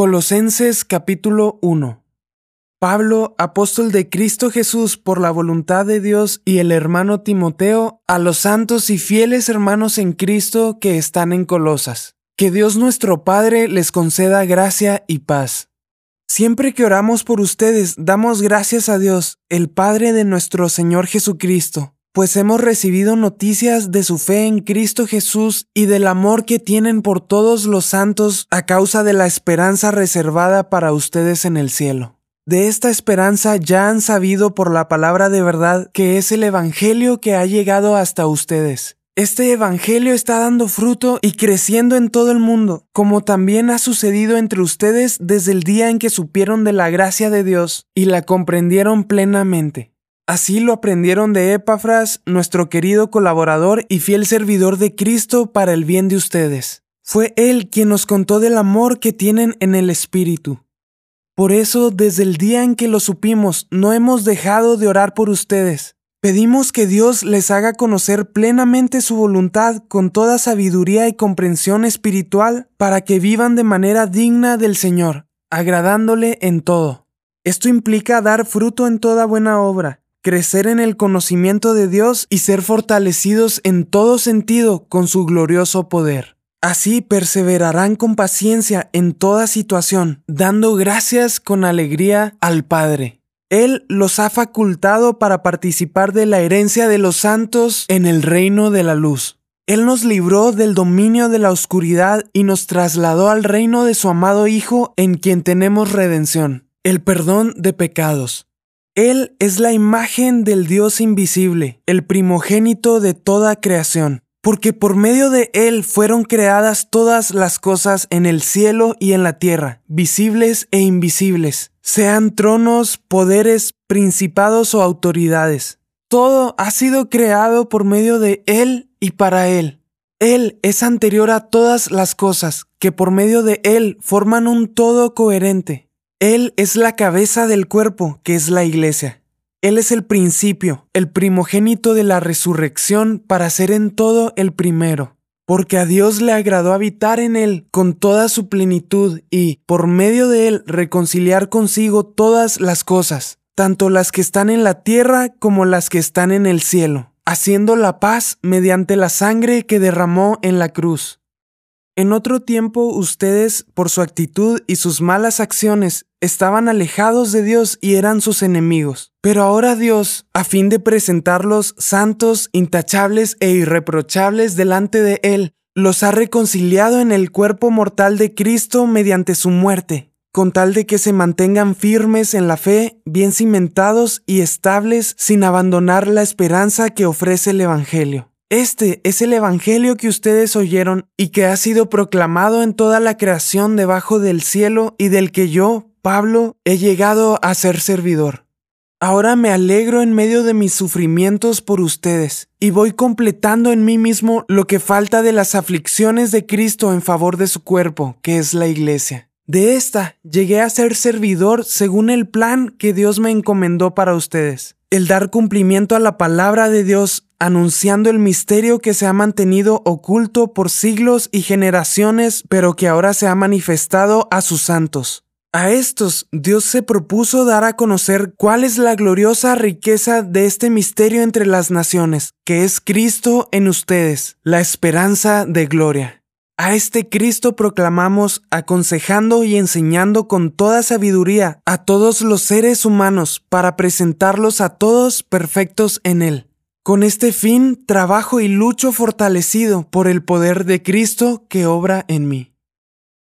Colosenses capítulo 1 Pablo, apóstol de Cristo Jesús por la voluntad de Dios y el hermano Timoteo, a los santos y fieles hermanos en Cristo que están en Colosas. Que Dios nuestro Padre les conceda gracia y paz. Siempre que oramos por ustedes, damos gracias a Dios, el Padre de nuestro Señor Jesucristo pues hemos recibido noticias de su fe en Cristo Jesús y del amor que tienen por todos los santos a causa de la esperanza reservada para ustedes en el cielo. De esta esperanza ya han sabido por la palabra de verdad que es el Evangelio que ha llegado hasta ustedes. Este Evangelio está dando fruto y creciendo en todo el mundo, como también ha sucedido entre ustedes desde el día en que supieron de la gracia de Dios y la comprendieron plenamente. Así lo aprendieron de Epafras, nuestro querido colaborador y fiel servidor de Cristo para el bien de ustedes. Fue Él quien nos contó del amor que tienen en el Espíritu. Por eso, desde el día en que lo supimos, no hemos dejado de orar por ustedes. Pedimos que Dios les haga conocer plenamente su voluntad con toda sabiduría y comprensión espiritual para que vivan de manera digna del Señor, agradándole en todo. Esto implica dar fruto en toda buena obra crecer en el conocimiento de Dios y ser fortalecidos en todo sentido con su glorioso poder. Así perseverarán con paciencia en toda situación, dando gracias con alegría al Padre. Él los ha facultado para participar de la herencia de los santos en el reino de la luz. Él nos libró del dominio de la oscuridad y nos trasladó al reino de su amado Hijo en quien tenemos redención, el perdón de pecados. Él es la imagen del Dios invisible, el primogénito de toda creación, porque por medio de Él fueron creadas todas las cosas en el cielo y en la tierra, visibles e invisibles, sean tronos, poderes, principados o autoridades. Todo ha sido creado por medio de Él y para Él. Él es anterior a todas las cosas, que por medio de Él forman un todo coherente. Él es la cabeza del cuerpo, que es la iglesia. Él es el principio, el primogénito de la resurrección para ser en todo el primero, porque a Dios le agradó habitar en Él con toda su plenitud y, por medio de Él, reconciliar consigo todas las cosas, tanto las que están en la tierra como las que están en el cielo, haciendo la paz mediante la sangre que derramó en la cruz. En otro tiempo ustedes, por su actitud y sus malas acciones, estaban alejados de Dios y eran sus enemigos. Pero ahora Dios, a fin de presentarlos santos, intachables e irreprochables delante de Él, los ha reconciliado en el cuerpo mortal de Cristo mediante su muerte, con tal de que se mantengan firmes en la fe, bien cimentados y estables sin abandonar la esperanza que ofrece el Evangelio. Este es el Evangelio que ustedes oyeron y que ha sido proclamado en toda la creación debajo del cielo y del que yo, Pablo, he llegado a ser servidor. Ahora me alegro en medio de mis sufrimientos por ustedes y voy completando en mí mismo lo que falta de las aflicciones de Cristo en favor de su cuerpo, que es la iglesia. De esta llegué a ser servidor según el plan que Dios me encomendó para ustedes, el dar cumplimiento a la palabra de Dios anunciando el misterio que se ha mantenido oculto por siglos y generaciones, pero que ahora se ha manifestado a sus santos. A estos Dios se propuso dar a conocer cuál es la gloriosa riqueza de este misterio entre las naciones, que es Cristo en ustedes, la esperanza de gloria. A este Cristo proclamamos aconsejando y enseñando con toda sabiduría a todos los seres humanos para presentarlos a todos perfectos en Él. Con este fin trabajo y lucho fortalecido por el poder de Cristo que obra en mí.